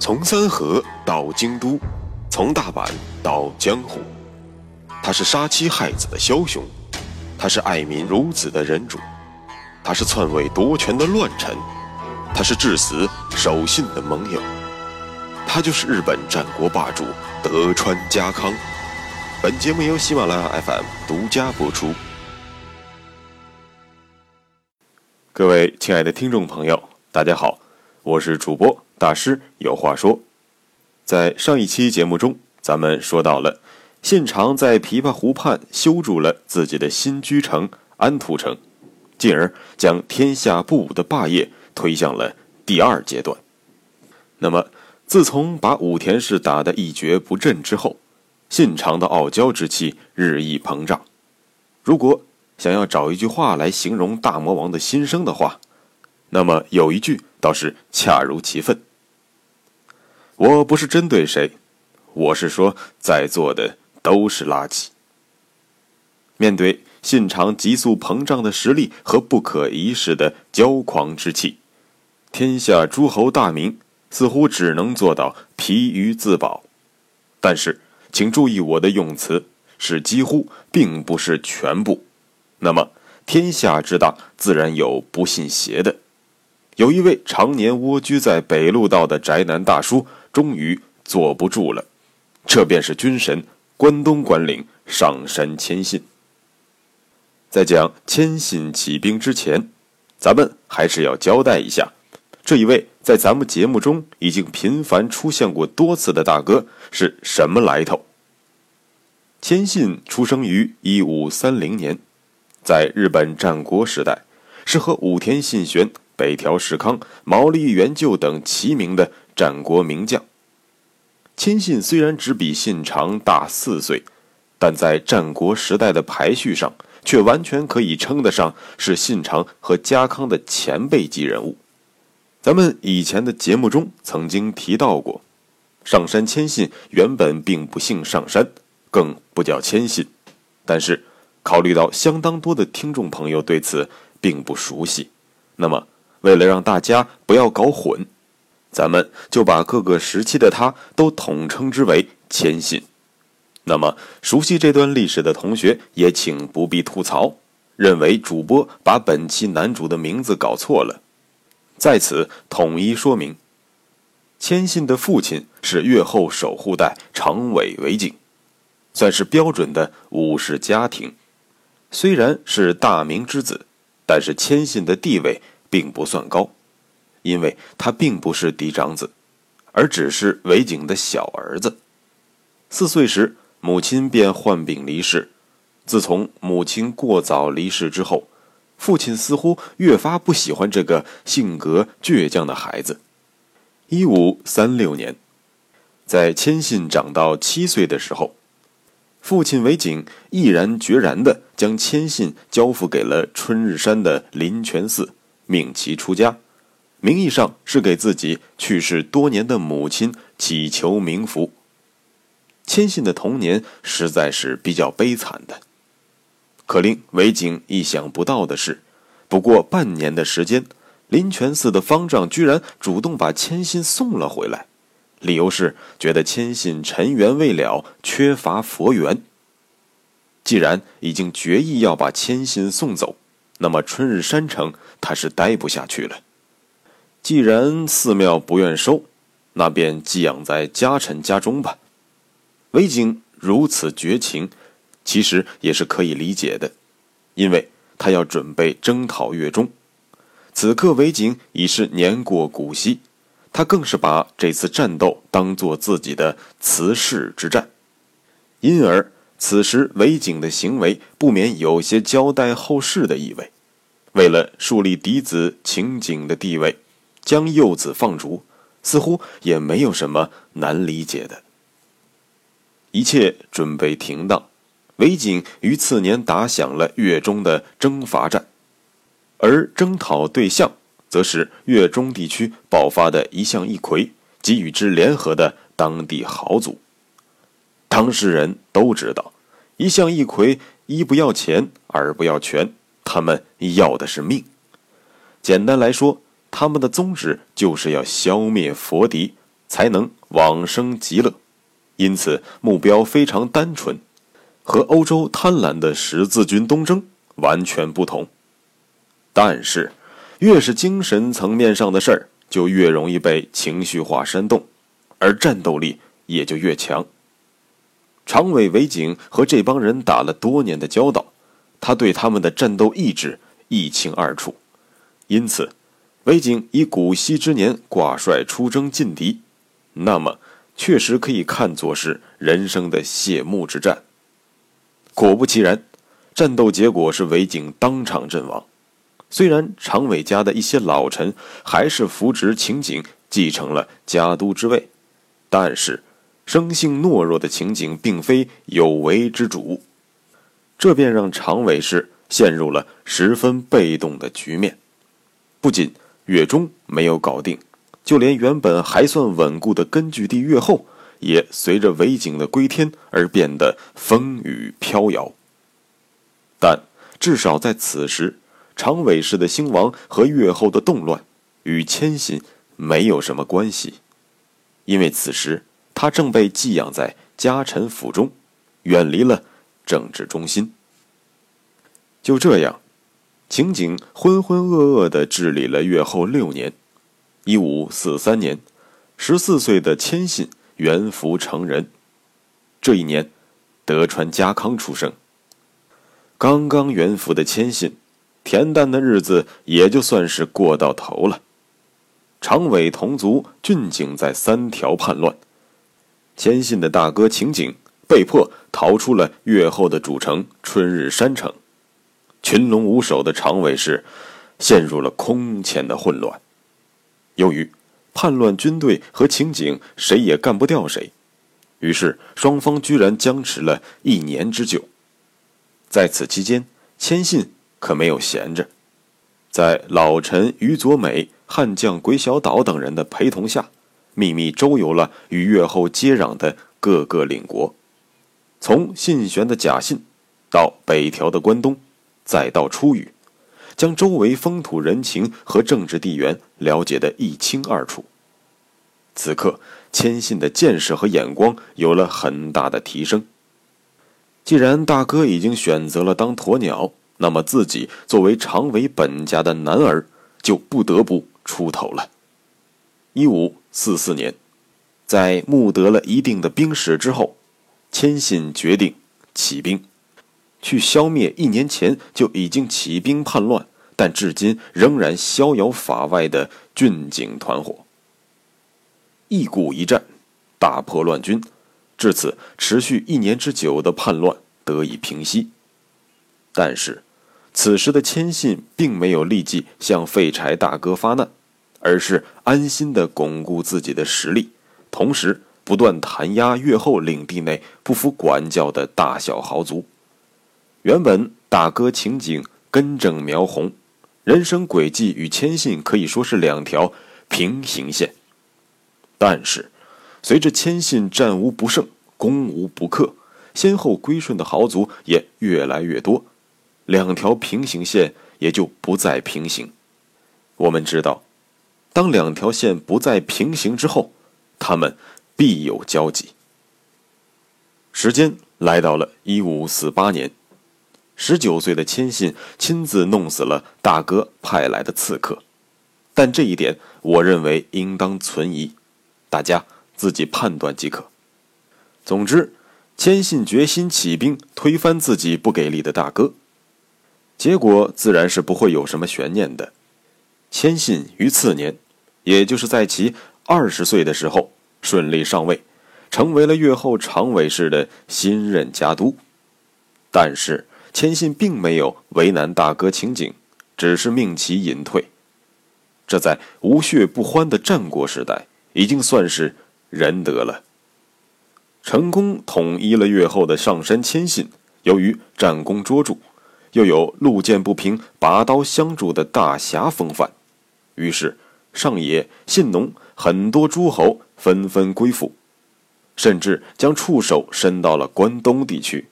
从三河到京都，从大阪到江湖，他是杀妻害子的枭雄，他是爱民如子的仁主，他是篡位夺权的乱臣，他是至死守信的盟友，他就是日本战国霸主德川家康。本节目由喜马拉雅 FM 独家播出。各位亲爱的听众朋友，大家好，我是主播大师，有话说。在上一期节目中，咱们说到了信长在琵琶湖畔修筑了自己的新居城安土城，进而将天下不武的霸业推向了第二阶段。那么，自从把武田氏打得一蹶不振之后，信长的傲娇之气日益膨胀。如果想要找一句话来形容大魔王的心声的话，那么有一句倒是恰如其分。我不是针对谁，我是说在座的都是垃圾。面对信长急速膨胀的实力和不可一世的骄狂之气，天下诸侯大名似乎只能做到疲于自保。但是，请注意我的用词是几乎，并不是全部。那么，天下之大，自然有不信邪的。有一位常年蜗居在北陆道的宅男大叔，终于坐不住了。这便是军神关东关领上山谦信。在讲谦信起兵之前，咱们还是要交代一下，这一位在咱们节目中已经频繁出现过多次的大哥是什么来头。谦信出生于一五三零年。在日本战国时代，是和武田信玄、北条氏康、毛利元就等齐名的战国名将。亲信虽然只比信长大四岁，但在战国时代的排序上，却完全可以称得上是信长和家康的前辈级人物。咱们以前的节目中曾经提到过，上山谦信原本并不姓上山，更不叫谦信，但是。考虑到相当多的听众朋友对此并不熟悉，那么为了让大家不要搞混，咱们就把各个时期的他都统称之为谦信。那么熟悉这段历史的同学也请不必吐槽，认为主播把本期男主的名字搞错了。在此统一说明，谦信的父亲是越后守护代长尾为景，算是标准的武士家庭。虽然是大明之子，但是谦信的地位并不算高，因为他并不是嫡长子，而只是韦景的小儿子。四岁时，母亲便患病离世。自从母亲过早离世之后，父亲似乎越发不喜欢这个性格倔强的孩子。一五三六年，在谦信长到七岁的时候。父亲韦景毅然决然地将谦信交付给了春日山的林泉寺，命其出家，名义上是给自己去世多年的母亲祈求冥福。谦信的童年实在是比较悲惨的，可令韦景意想不到的是，不过半年的时间，林泉寺的方丈居然主动把谦信送了回来。理由是觉得谦信尘缘未了，缺乏佛缘。既然已经决意要把谦信送走，那么春日山城他是待不下去了。既然寺庙不愿收，那便寄养在家臣家中吧。韦景如此绝情，其实也是可以理解的，因为他要准备征讨越中。此刻韦景已是年过古稀。他更是把这次战斗当做自己的辞世之战，因而此时韦景的行为不免有些交代后事的意味。为了树立嫡子秦景的地位，将幼子放逐，似乎也没有什么难理解的。一切准备停当，韦景于次年打响了越中的征伐战，而征讨对象。则是越中地区爆发的一向一揆及与之联合的当地豪族。当事人都知道，一向一揆一不要钱，二不要权，他们要的是命。简单来说，他们的宗旨就是要消灭佛敌，才能往生极乐，因此目标非常单纯，和欧洲贪婪的十字军东征完全不同。但是，越是精神层面上的事儿，就越容易被情绪化煽动，而战斗力也就越强。长尾维景和这帮人打了多年的交道，他对他们的战斗意志一清二楚，因此，韦景以古稀之年挂帅出征劲敌，那么确实可以看作是人生的谢幕之战。果不其然，战斗结果是韦景当场阵亡。虽然长尾家的一些老臣还是扶植秦景继承了家督之位，但是生性懦弱的情景并非有为之主，这便让长尾氏陷入了十分被动的局面。不仅越中没有搞定，就连原本还算稳固的根据地越后，也随着韦景的归天而变得风雨飘摇。但至少在此时。长尾氏的兴亡和越后的动乱，与千信没有什么关系，因为此时他正被寄养在家臣府中，远离了政治中心。就这样，情景浑浑噩噩地治理了越后六年。一五四三年，十四岁的千信元服成人。这一年，德川家康出生。刚刚元服的千信。恬淡的日子也就算是过到头了。长尾同族俊景在三条叛乱，谦信的大哥秦景被迫逃出了越后的主城春日山城，群龙无首的长尾氏陷入了空前的混乱。由于叛乱军队和情景谁也干不掉谁，于是双方居然僵持了一年之久。在此期间，谦信。可没有闲着，在老臣于佐美、悍将鬼小岛等人的陪同下，秘密周游了与越后接壤的各个领国，从信玄的假信，到北条的关东，再到出羽，将周围风土人情和政治地缘了解得一清二楚。此刻，谦信的见识和眼光有了很大的提升。既然大哥已经选择了当鸵鸟。那么自己作为长尾本家的男儿，就不得不出头了。一五四四年，在募得了一定的兵士之后，谦信决定起兵，去消灭一年前就已经起兵叛乱，但至今仍然逍遥法外的郡景团伙。一鼓一战，大破乱军，至此持续一年之久的叛乱得以平息。但是。此时的谦信并没有立即向废柴大哥发难，而是安心的巩固自己的实力，同时不断弹压越后领地内不服管教的大小豪族。原本大哥情景根正苗红，人生轨迹与谦信可以说是两条平行线。但是，随着谦信战无不胜、攻无不克，先后归顺的豪族也越来越多。两条平行线也就不再平行。我们知道，当两条线不再平行之后，他们必有交集。时间来到了一五四八年，十九岁的谦信亲自弄死了大哥派来的刺客，但这一点我认为应当存疑，大家自己判断即可。总之，谦信决心起兵推翻自己不给力的大哥。结果自然是不会有什么悬念的。谦信于次年，也就是在其二十岁的时候，顺利上位，成为了越后长尾氏的新任家督。但是谦信并没有为难大哥情景，只是命其隐退。这在无血不欢的战国时代，已经算是仁德了。成功统一了越后的上山谦信，由于战功卓著。又有路见不平拔刀相助的大侠风范，于是上野、信浓很多诸侯纷纷归附，甚至将触手伸到了关东地区，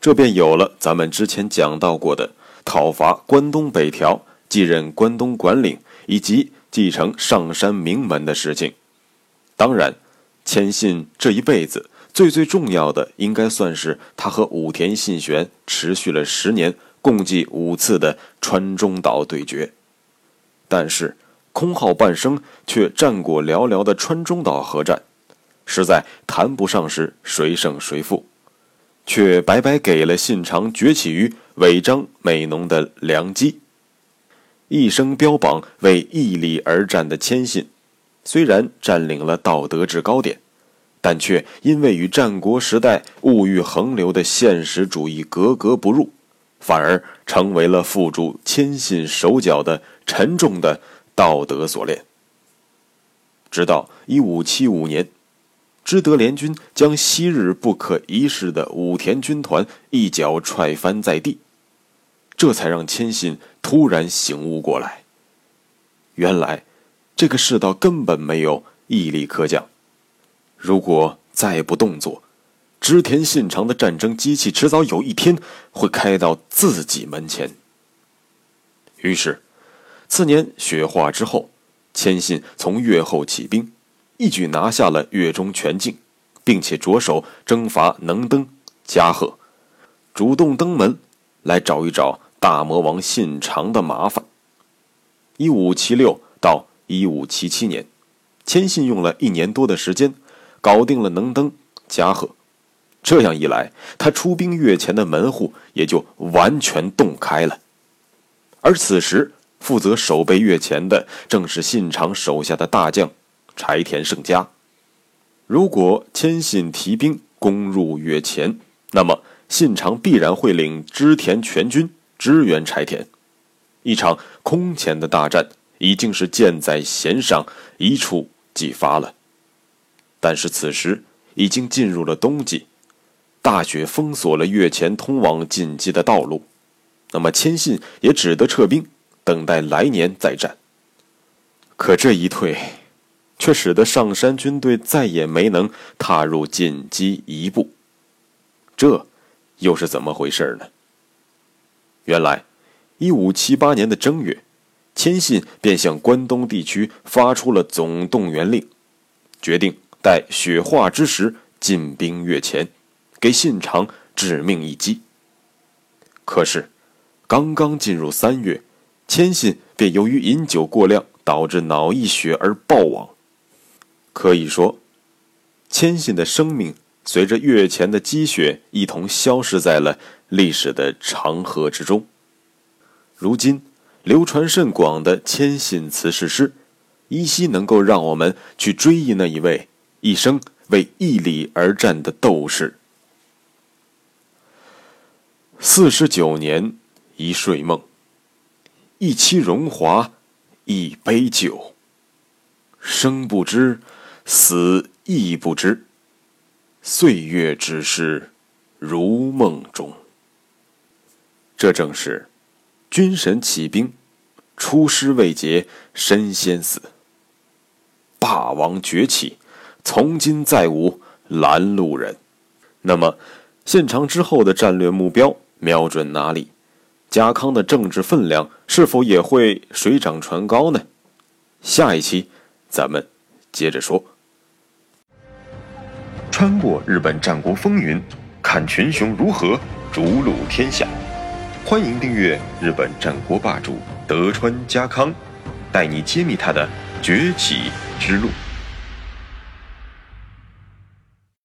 这便有了咱们之前讲到过的讨伐关东北条、继任关东管领以及继承上山名门的事情。当然，千信这一辈子最最重要的，应该算是他和武田信玄持续了十年、共计五次的川中岛对决。但是，空号半生却战果寥寥的川中岛合战，实在谈不上是谁胜谁负，却白白给了信长崛起于尾张美浓的良机。一生标榜为义理而战的谦信，虽然占领了道德制高点，但却因为与战国时代物欲横流的现实主义格格不入，反而成为了缚住千信手脚的沉重的道德锁链。直到一五七五年，知德联军将昔日不可一世的武田军团一脚踹翻在地。这才让千信突然醒悟过来。原来，这个世道根本没有毅力可讲。如果再不动作，织田信长的战争机器迟早有一天会开到自己门前。于是，次年雪化之后，千信从越后起兵，一举拿下了越中全境，并且着手征伐能登、加贺，主动登门来找一找。大魔王信长的麻烦。一五七六到一五七七年，千信用了一年多的时间，搞定了能登、加贺。这样一来，他出兵越前的门户也就完全洞开了。而此时，负责守备越前的正是信长手下的大将柴田胜家。如果千信提兵攻入越前，那么信长必然会领织田全军。支援柴田，一场空前的大战已经是箭在弦上，一触即发了。但是此时已经进入了冬季，大雪封锁了越前通往晋冀的道路，那么千信也只得撤兵，等待来年再战。可这一退，却使得上山军队再也没能踏入晋冀一步。这又是怎么回事呢？原来，一五七八年的正月，千信便向关东地区发出了总动员令，决定待雪化之时进兵越前，给信长致命一击。可是，刚刚进入三月，千信便由于饮酒过量导致脑溢血而暴亡。可以说，千信的生命随着越前的积雪一同消失在了。历史的长河之中，如今流传甚广的千信辞世诗，依稀能够让我们去追忆那一位一生为义理而战的斗士。四十九年一睡梦，一期荣华一杯酒，生不知，死亦不知，岁月只是如梦中。这正是，军神起兵，出师未捷身先死。霸王崛起，从今再无拦路人。那么，现场之后的战略目标瞄准哪里？家康的政治分量是否也会水涨船高呢？下一期咱们接着说。穿过日本战国风云，看群雄如何逐鹿天下。欢迎订阅日本战国霸主德川家康，带你揭秘他的崛起之路。